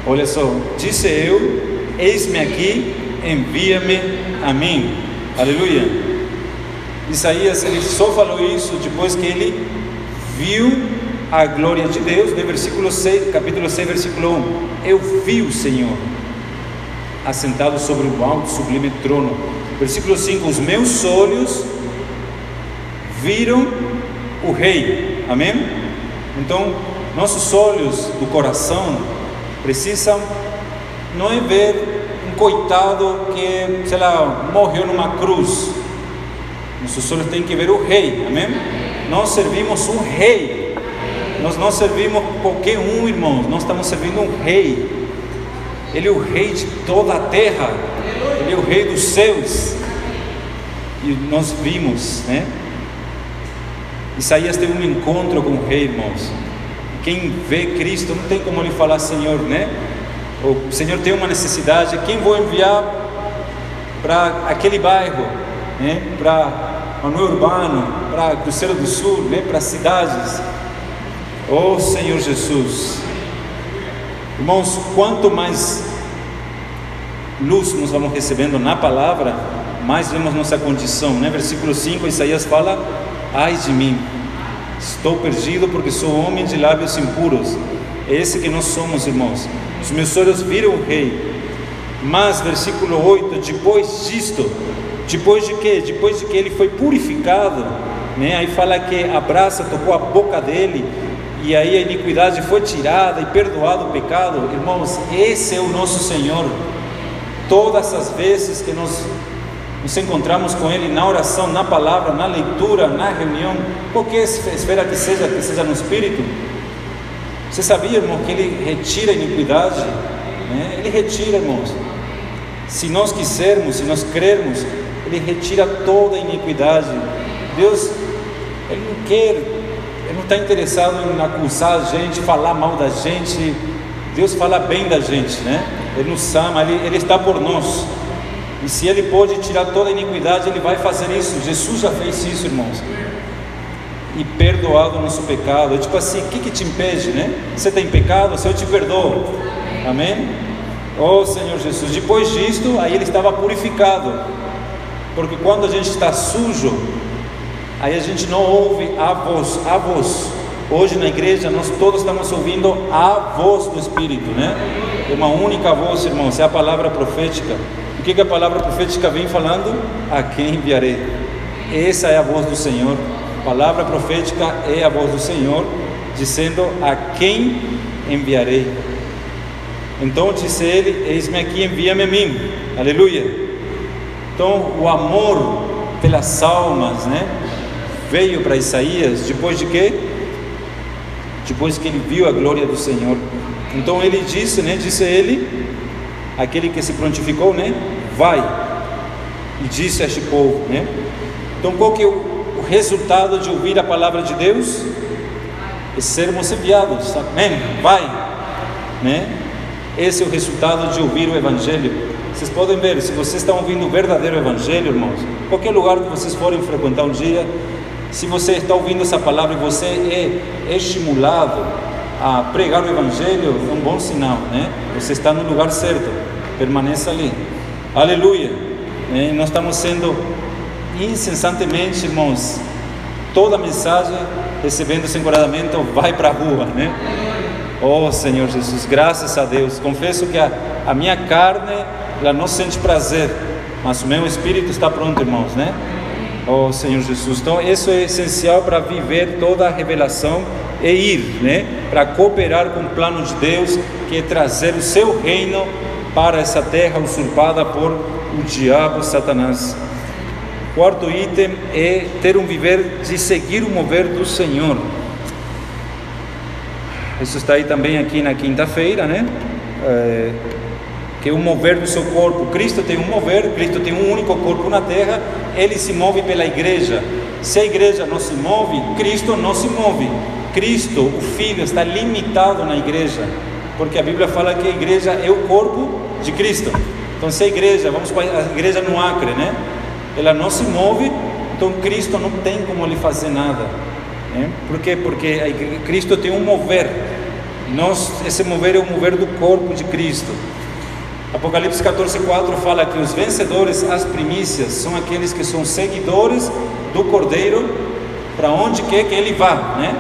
Olha só, disse eu: Eis-me aqui, envia-me a mim. Aleluia. Isaías ele só falou isso depois que ele viu a glória de Deus, no versículo 6, capítulo 6, versículo 1. Eu vi o Senhor assentado sobre o alto sublime trono. Versículo 5: Os meus olhos viram o Rei. Amém? Então, nossos olhos do coração precisam não é ver um coitado que, sei lá, morreu numa cruz. Nossos olhos têm que ver o Rei. Amém? Nós servimos um Rei nós não servimos qualquer um, irmãos, nós estamos servindo um rei. Ele é o rei de toda a terra, ele é o rei dos céus. E nós vimos, né? Isaías teve um encontro com o rei, irmãos. Quem vê Cristo não tem como ele falar, Senhor, né? O Senhor tem uma necessidade, quem vou enviar para aquele bairro, né? Para o urbano, para Cruzeiro do Sul, né? Para cidades. Oh Senhor Jesus, irmãos, quanto mais luz nós vamos recebendo na palavra, mais vemos nossa condição, né? Versículo 5, Isaías fala: Ai de mim, estou perdido porque sou homem de lábios impuros. É esse que nós somos, irmãos. Os meus olhos viram o Rei. Mas, versículo 8: depois disto, depois de que? Depois de que ele foi purificado, né? Aí fala que a braça tocou a boca dele e aí a iniquidade foi tirada e perdoado o pecado, irmãos, esse é o nosso Senhor. Todas as vezes que nós nos encontramos com Ele na oração, na palavra, na leitura, na reunião, qualquer esfera que seja, que seja no Espírito, você sabia, irmão, que Ele retira a iniquidade? Né? Ele retira, irmãos. Se nós quisermos, se nós crermos, Ele retira toda a iniquidade. Deus, Ele não quer Ele não está interessado em acusar a gente, falar mal da gente. Deus fala bem da gente, né? Ele nos ama, ele, ele está por nós. E se Ele pode tirar toda a iniquidade, Ele vai fazer isso. Jesus já fez isso, irmãos. E perdoado o nosso pecado. É tipo assim, o que, que te impede, né? Você tem pecado, o Senhor te perdoa. Amém? Oh Senhor Jesus. Depois disto, aí Ele estava purificado. Porque quando a gente está sujo, aí a gente não ouve a voz, a voz. Hoje na igreja nós todos estamos ouvindo a voz do Espírito, né? É uma única voz, irmãos, é a palavra profética. O que, que a palavra profética vem falando? A quem enviarei? Essa é a voz do Senhor. Palavra profética é a voz do Senhor, dizendo a quem enviarei. Então disse ele: Eis-me aqui, envia-me a mim. Aleluia. Então o amor pelas almas, né? Veio para Isaías depois de quê? depois que ele viu a glória do Senhor. Então ele disse, né? Disse ele, aquele que se prontificou, né? Vai e disse a este povo, né? Então qual que é o resultado de ouvir a palavra de Deus? É sermos enviados, amém? Vai, né? Esse é o resultado de ouvir o Evangelho. Vocês podem ver, se vocês estão ouvindo o verdadeiro Evangelho, irmãos, qualquer lugar que vocês forem frequentar um dia, se você está ouvindo essa palavra e você é estimulado a pregar o Evangelho, é um bom sinal, né? Você está no lugar certo, permaneça ali. Aleluia! Né? Nós estamos sendo incessantemente, irmãos, toda mensagem recebendo esse encorajamento, vai para a rua, né? Oh Senhor Jesus, graças a Deus. Confesso que a, a minha carne, ela não sente prazer, mas o meu espírito está pronto, irmãos, né? oh Senhor Jesus. Então, isso é essencial para viver toda a revelação e ir, né? Para cooperar com o plano de Deus, que é trazer o seu reino para essa terra usurpada por o diabo Satanás. Quarto item é ter um viver de seguir o mover do Senhor. Isso está aí também aqui na quinta-feira, né? É que o mover do seu corpo. Cristo tem um mover, Cristo tem um único corpo na terra, ele se move pela igreja. Se a igreja não se move, Cristo não se move. Cristo, o Filho, está limitado na igreja, porque a Bíblia fala que a igreja é o corpo de Cristo. Então, se a igreja, vamos para a igreja no Acre, né? Ela não se move, então Cristo não tem como lhe fazer nada. Né? Por quê? Porque Cristo tem um mover. Nós, esse mover é o mover do corpo de Cristo. Apocalipse 14:4 fala que os vencedores, as primícias, são aqueles que são seguidores do Cordeiro para onde quer que ele vá, né?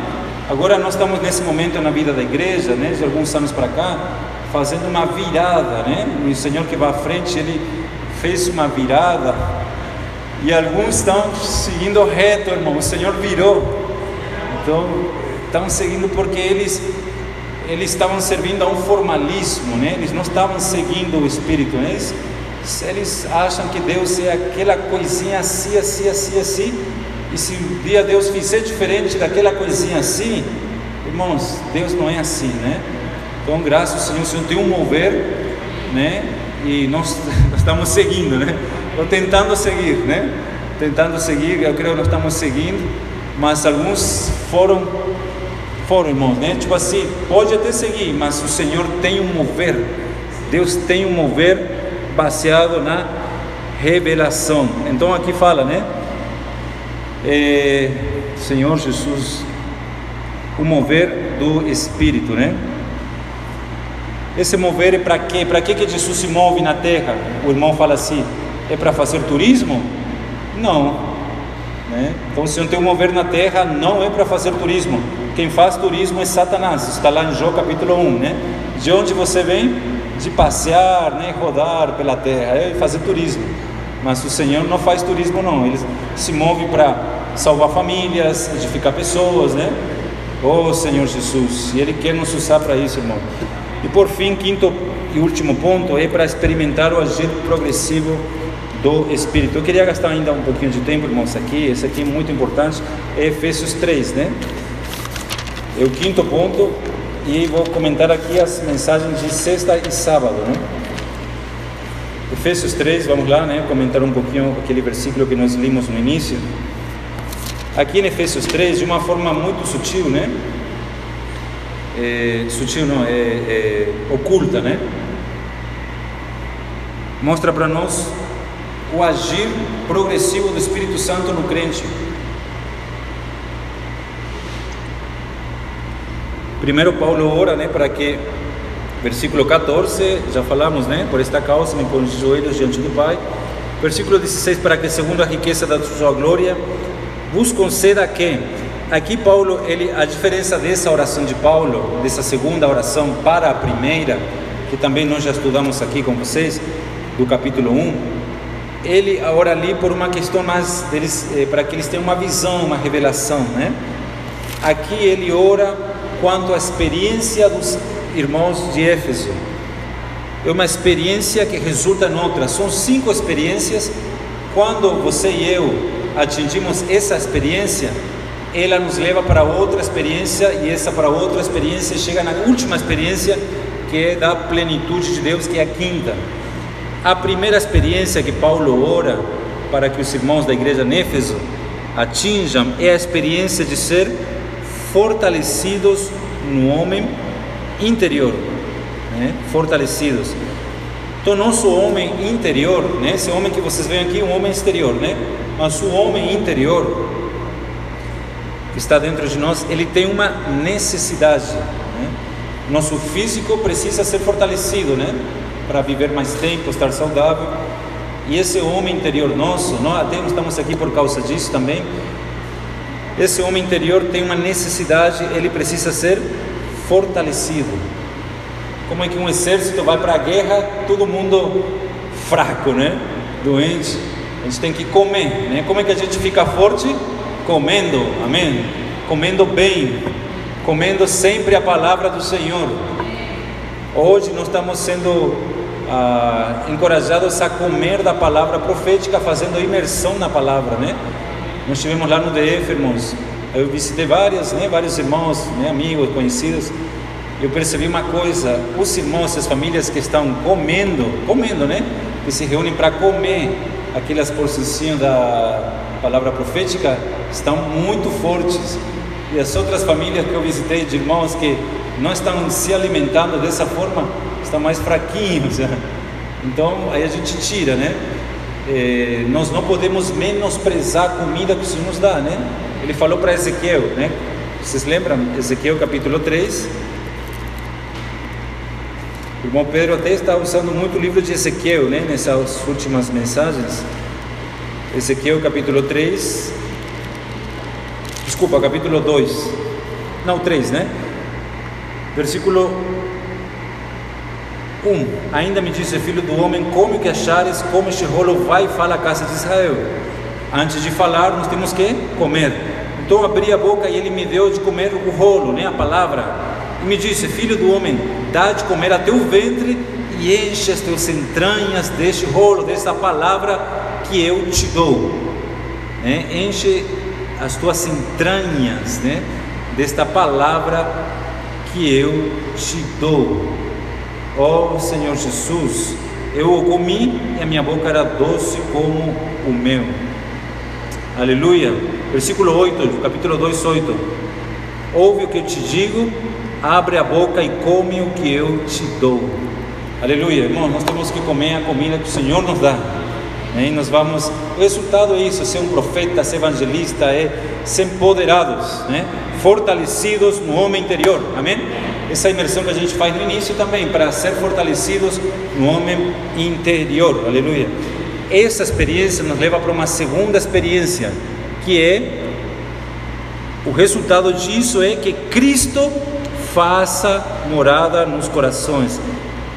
Agora nós estamos nesse momento na vida da igreja, né, de alguns anos para cá, fazendo uma virada, né? O Senhor que vai à frente, ele fez uma virada e alguns estão seguindo reto, irmão. O Senhor virou. Então, estão seguindo porque eles eles estavam servindo a um formalismo, né? eles não estavam seguindo o Espírito, né? eles, eles acham que Deus é aquela coisinha assim, assim, assim, assim, e se um dia Deus fizer diferente daquela coisinha assim, irmãos, Deus não é assim, né? Então, graças ao Senhor, o Senhor tem um mover, né? E nós, (laughs) estamos seguindo, né? Ou tentando seguir, né? Tentando seguir, eu creio que nós estamos seguindo, mas alguns foram foram, irmãos, né? Tipo assim, pode até seguir, mas o Senhor tem um mover, Deus tem um mover baseado na revelação. Então aqui fala, né? É, Senhor Jesus, o mover do Espírito, né? Esse mover é para quê? Para que que Jesus se move na terra? O irmão fala assim: é para fazer turismo? Não. Né? Então, se não tem um mover na terra, não é para fazer turismo quem faz turismo é Satanás, está lá em Jó capítulo 1, né? De onde você vem? De passear, né? rodar pela terra, é fazer turismo. Mas o Senhor não faz turismo, não. Ele se move para salvar famílias, edificar pessoas, né? Oh Senhor Jesus, e Ele quer nos usar para isso, irmão. E por fim, quinto e último ponto é para experimentar o agir progressivo do Espírito. Eu queria gastar ainda um pouquinho de tempo, irmãos, aqui. Esse aqui é muito importante. É Efésios 3, né? É o quinto ponto e vou comentar aqui as mensagens de sexta e sábado, né? Efésios 3, vamos lá, né? Comentar um pouquinho aquele versículo que nós limos no início. aqui em Efésios 3, de uma forma muito sutil, né? É, sutil não, é, é oculta, né? Mostra para nós o agir progressivo do Espírito Santo no crente. Primeiro Paulo ora, né, para que versículo 14, já falamos, né, por esta causa me ponho de joelhos diante do Pai. Versículo 16, para que segundo a riqueza da sua glória vos conceda que aqui Paulo, ele a diferença dessa oração de Paulo, dessa segunda oração para a primeira, que também nós já estudamos aqui com vocês, do capítulo 1, ele ora ali por uma questão mais deles, eh, para que eles tenham uma visão, uma revelação, né? Aqui ele ora quanto à experiência dos irmãos de Éfeso. É uma experiência que resulta em outra. São cinco experiências. Quando você e eu atingimos essa experiência, ela nos leva para outra experiência e essa para outra experiência chega na última experiência que é da plenitude de Deus, que é a quinta. A primeira experiência que Paulo ora para que os irmãos da igreja de Éfeso atinjam é a experiência de ser fortalecidos no homem interior, né? fortalecidos. Então, nosso homem interior, né? esse homem que vocês veem aqui, um homem exterior, né? mas o homem interior que está dentro de nós, ele tem uma necessidade. Né? Nosso físico precisa ser fortalecido, né? Para viver mais tempo, estar saudável. E esse homem interior nosso, nós até estamos aqui por causa disso também. Esse homem interior tem uma necessidade, ele precisa ser fortalecido. Como é que um exército vai para a guerra, todo mundo fraco, né? Doente. A gente tem que comer, né? Como é que a gente fica forte? Comendo, amém? Comendo bem, comendo sempre a palavra do Senhor. Hoje nós estamos sendo ah, encorajados a comer da palavra profética, fazendo imersão na palavra, né? Nós estivemos lá no DF, irmãos. Eu visitei vários, né, vários irmãos, né, amigos, conhecidos. Eu percebi uma coisa: os irmãos, as famílias que estão comendo, comendo, né? Que se reúnem para comer aquelas porções da palavra profética, estão muito fortes. E as outras famílias que eu visitei, de irmãos que não estão se alimentando dessa forma, estão mais fraquinhos. Então aí a gente tira, né? É, nós não podemos menosprezar a comida que o Senhor nos dá, né? Ele falou para Ezequiel, né? Vocês lembram? Ezequiel capítulo 3. O irmão Pedro até está usando muito o livro de Ezequiel, né? Nessas últimas mensagens. Ezequiel capítulo 3. Desculpa, capítulo 2. Não, 3, né? Versículo 1. Ainda me disse, filho do homem, come o que achares, come este rolo, vai e fala casa de Israel. Antes de falar, nós temos que comer. Então abri a boca e ele me deu de comer o rolo, né, a palavra. E me disse, filho do homem, dá de comer a teu ventre e enche as tuas entranhas deste rolo, desta palavra que eu te dou. Né? Enche as tuas entranhas, né? Desta palavra que eu te dou. Ó oh, Senhor Jesus, eu o comi e a minha boca era doce como o meu. Aleluia. Versículo 8, capítulo 2, 8. Ouve o que eu te digo, abre a boca e come o que eu te dou. Aleluia. Irmão, nós temos que comer a comida que o Senhor nos dá. E nós vamos. O resultado é isso: ser um profeta, ser evangelista, é ser empoderados, né? fortalecidos no homem interior. Amém? Essa imersão que a gente faz no início também, para ser fortalecidos no homem interior. Aleluia. Essa experiência nos leva para uma segunda experiência, que é o resultado disso é que Cristo faça morada nos corações.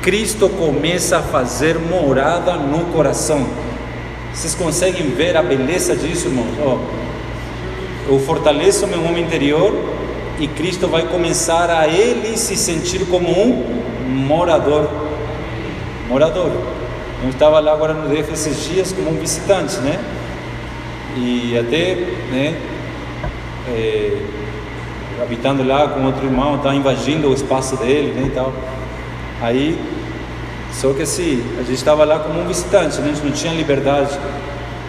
Cristo começa a fazer morada no coração. Vocês conseguem ver a beleza disso, irmãos? Oh, eu fortaleço meu homem interior e Cristo vai começar a ele se sentir como um morador. Morador. Eu estava lá agora no DF esses dias como um visitante, né? E até, né? É, habitando lá com outro irmão, estava invadindo o espaço dele, né? E tal. Aí só que assim, a gente estava lá como um visitante, né? a gente não tinha liberdade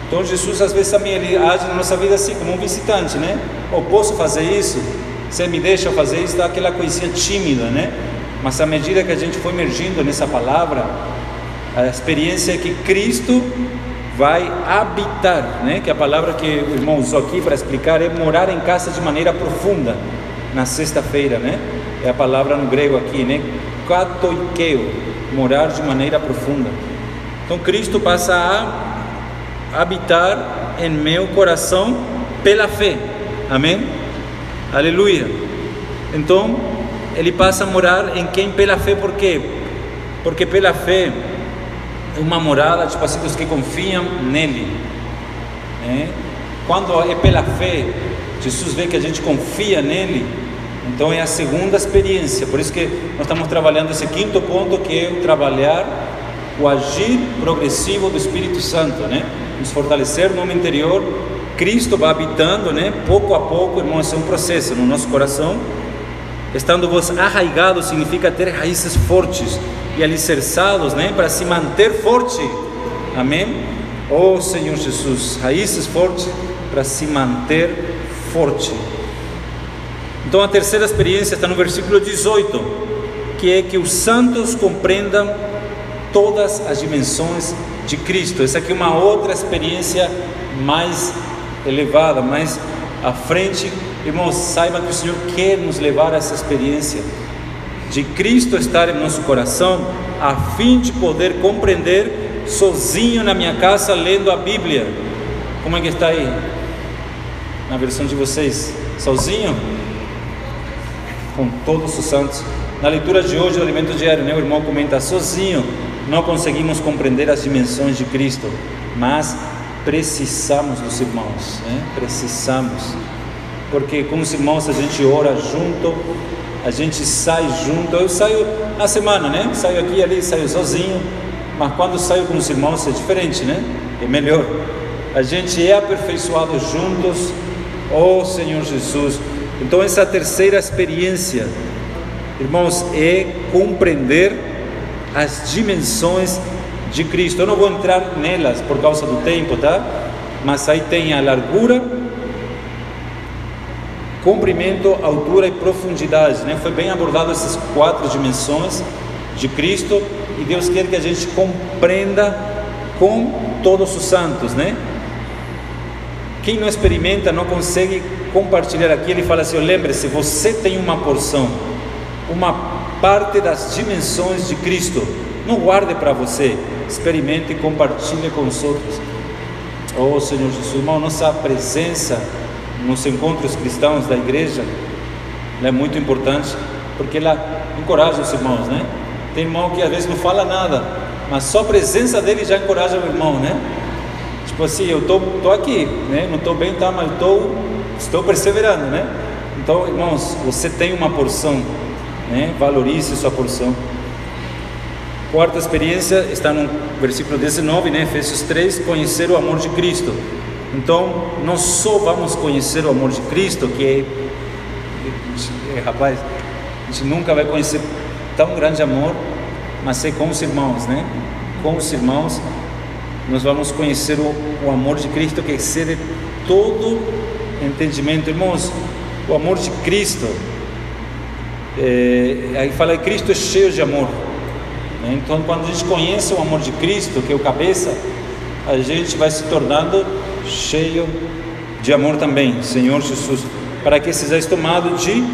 Então Jesus às vezes também ele age na nossa vida assim, como um visitante, né? Ou posso fazer isso? Você me deixa fazer isso? Dá aquela coisinha tímida, né? Mas à medida que a gente foi emergindo nessa palavra, a experiência é que Cristo vai habitar, né? Que a palavra que o irmão usou aqui para explicar é morar em casa de maneira profunda na sexta-feira, né? É a palavra no grego aqui, né? Katoikeo, morar de maneira profunda. Então Cristo passa a habitar em meu coração pela fé. Amém? Aleluia. Então, ele passa a morar em quem pela fé, por quê? Porque pela fé é uma morada, assim, dos que confiam nele. Né? Quando é pela fé, Jesus vê que a gente confia nele, então é a segunda experiência. Por isso que nós estamos trabalhando esse quinto ponto, que é o trabalhar o agir progressivo do Espírito Santo, né? Nos fortalecer no homem interior. Cristo vai habitando, né? Pouco a pouco, irmãos, é um processo no nosso coração. Estando vos arraigados significa ter raízes fortes e alicerçados, né? Para se manter forte. Amém? Oh Senhor Jesus, raízes fortes para se manter forte. Então a terceira experiência está no versículo 18, que é que os santos compreendam todas as dimensões de Cristo. Essa aqui é uma outra experiência mais elevada, mais à frente. Irmãos, saiba que o Senhor quer nos levar a essa experiência de Cristo estar em nosso coração, a fim de poder compreender sozinho na minha casa lendo a Bíblia. Como é que está aí? Na versão de vocês, sozinho? Com todos os santos. Na leitura de hoje, o alimento diário, né? o irmão comenta sozinho não conseguimos compreender as dimensões de Cristo, mas precisamos dos irmãos, né? precisamos, porque com os irmãos a gente ora junto, a gente sai junto. Eu saio na semana, né? Saio aqui ali, saio sozinho, mas quando saio com os irmãos é diferente, né? É melhor. A gente é aperfeiçoado juntos, oh Senhor Jesus. Então, essa terceira experiência, irmãos, é compreender as dimensões de Cristo. Eu não vou entrar nelas por causa do tempo, tá? Mas aí tem a largura, comprimento, altura e profundidade, né? Foi bem abordado essas quatro dimensões de Cristo e Deus quer que a gente compreenda com todos os santos, né? Quem não experimenta não consegue compartilhar aqui. Ele fala assim: lembre-se, você tem uma porção, uma parte das dimensões de Cristo. Não guarde para você, experimente e compartilhe com os outros. Oh Senhor Jesus, irmão, nossa presença nos encontros cristãos da igreja é muito importante porque ela encoraja os irmãos, né? Tem irmão que às vezes não fala nada, mas só a presença dele já encoraja o irmão, né? Tipo assim, eu tô, tô aqui, né? Não estou bem, tá, mas tô, estou perseverando, né? Então, irmãos, você tem uma porção né? valorize sua porção. Quarta experiência está no versículo 19, né? Efésios 3, conhecer o amor de Cristo. Então, não só vamos conhecer o amor de Cristo, que é, rapaz, a gente nunca vai conhecer tão grande amor, mas é com os irmãos, né? Com os irmãos, nós vamos conhecer o, o amor de Cristo que excede todo entendimento. Irmãos, o amor de Cristo é, aí fala que Cristo é cheio de amor. Né? Então, quando a gente conhece o amor de Cristo, que é o cabeça, a gente vai se tornando cheio de amor também, Senhor Jesus, para que sejais tomado de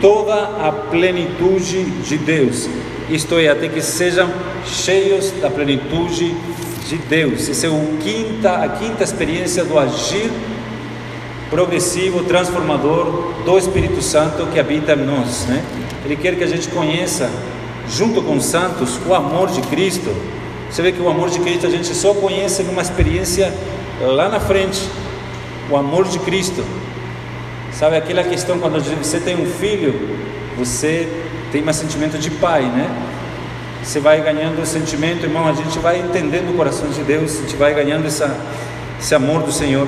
toda a plenitude de Deus. Isto é, até que sejam cheios da plenitude de Deus. Essa é o quinta, a quinta experiência do agir progressivo, transformador do Espírito Santo que habita em nós, né? Ele quer que a gente conheça, junto com os santos, o amor de Cristo. Você vê que o amor de Cristo a gente só conhece numa experiência lá na frente. O amor de Cristo. Sabe aquela questão quando você tem um filho, você tem mais sentimento de pai, né? Você vai ganhando o sentimento, irmão, a gente vai entendendo o coração de Deus, a gente vai ganhando essa, esse amor do Senhor.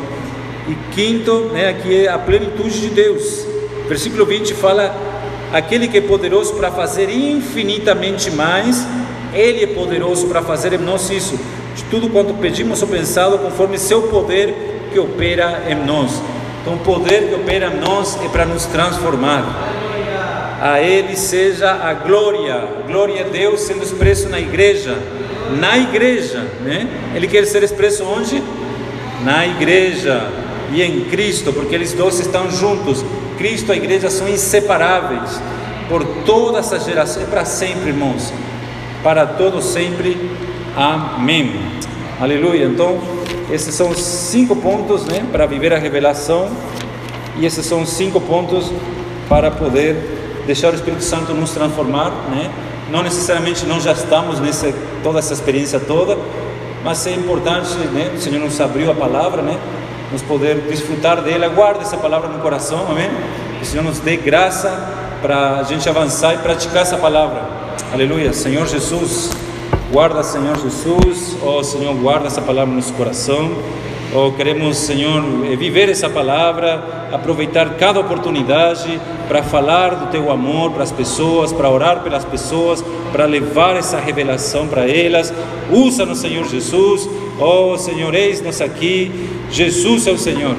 E quinto, né, aqui é a plenitude de Deus. Versículo 20 fala aquele que é poderoso para fazer infinitamente mais, Ele é poderoso para fazer em nós isso, de tudo quanto pedimos ou pensado, conforme seu poder que opera em nós. Então, o poder que opera em nós é para nos transformar. A Ele seja a glória, glória a Deus sendo expresso na igreja, na igreja, né? Ele quer ser expresso onde? Na igreja e em Cristo, porque eles dois estão juntos. Cristo e a igreja são inseparáveis por toda essa geração, é para sempre, irmãos, para todos sempre. Amém. Aleluia. Então, esses são os cinco pontos, né, para viver a revelação, e esses são os cinco pontos para poder deixar o Espírito Santo nos transformar, né? Não necessariamente nós já estamos nessa toda essa experiência toda, mas é importante, né? O Senhor nos abriu a palavra, né? Nos poder desfrutar dela. Guarde essa palavra no coração, amém? Que o Senhor nos dê graça para a gente avançar e praticar essa palavra. Aleluia. Senhor Jesus, guarda, Senhor Jesus. Oh, Senhor, guarda essa palavra no nosso coração. Oh, queremos, Senhor, eh, viver essa palavra, aproveitar cada oportunidade para falar do teu amor para as pessoas, para orar pelas pessoas, para levar essa revelação para elas. Usa-nos, Senhor Jesus. Oh, Senhor, eis-nos aqui. Jesus é o Senhor.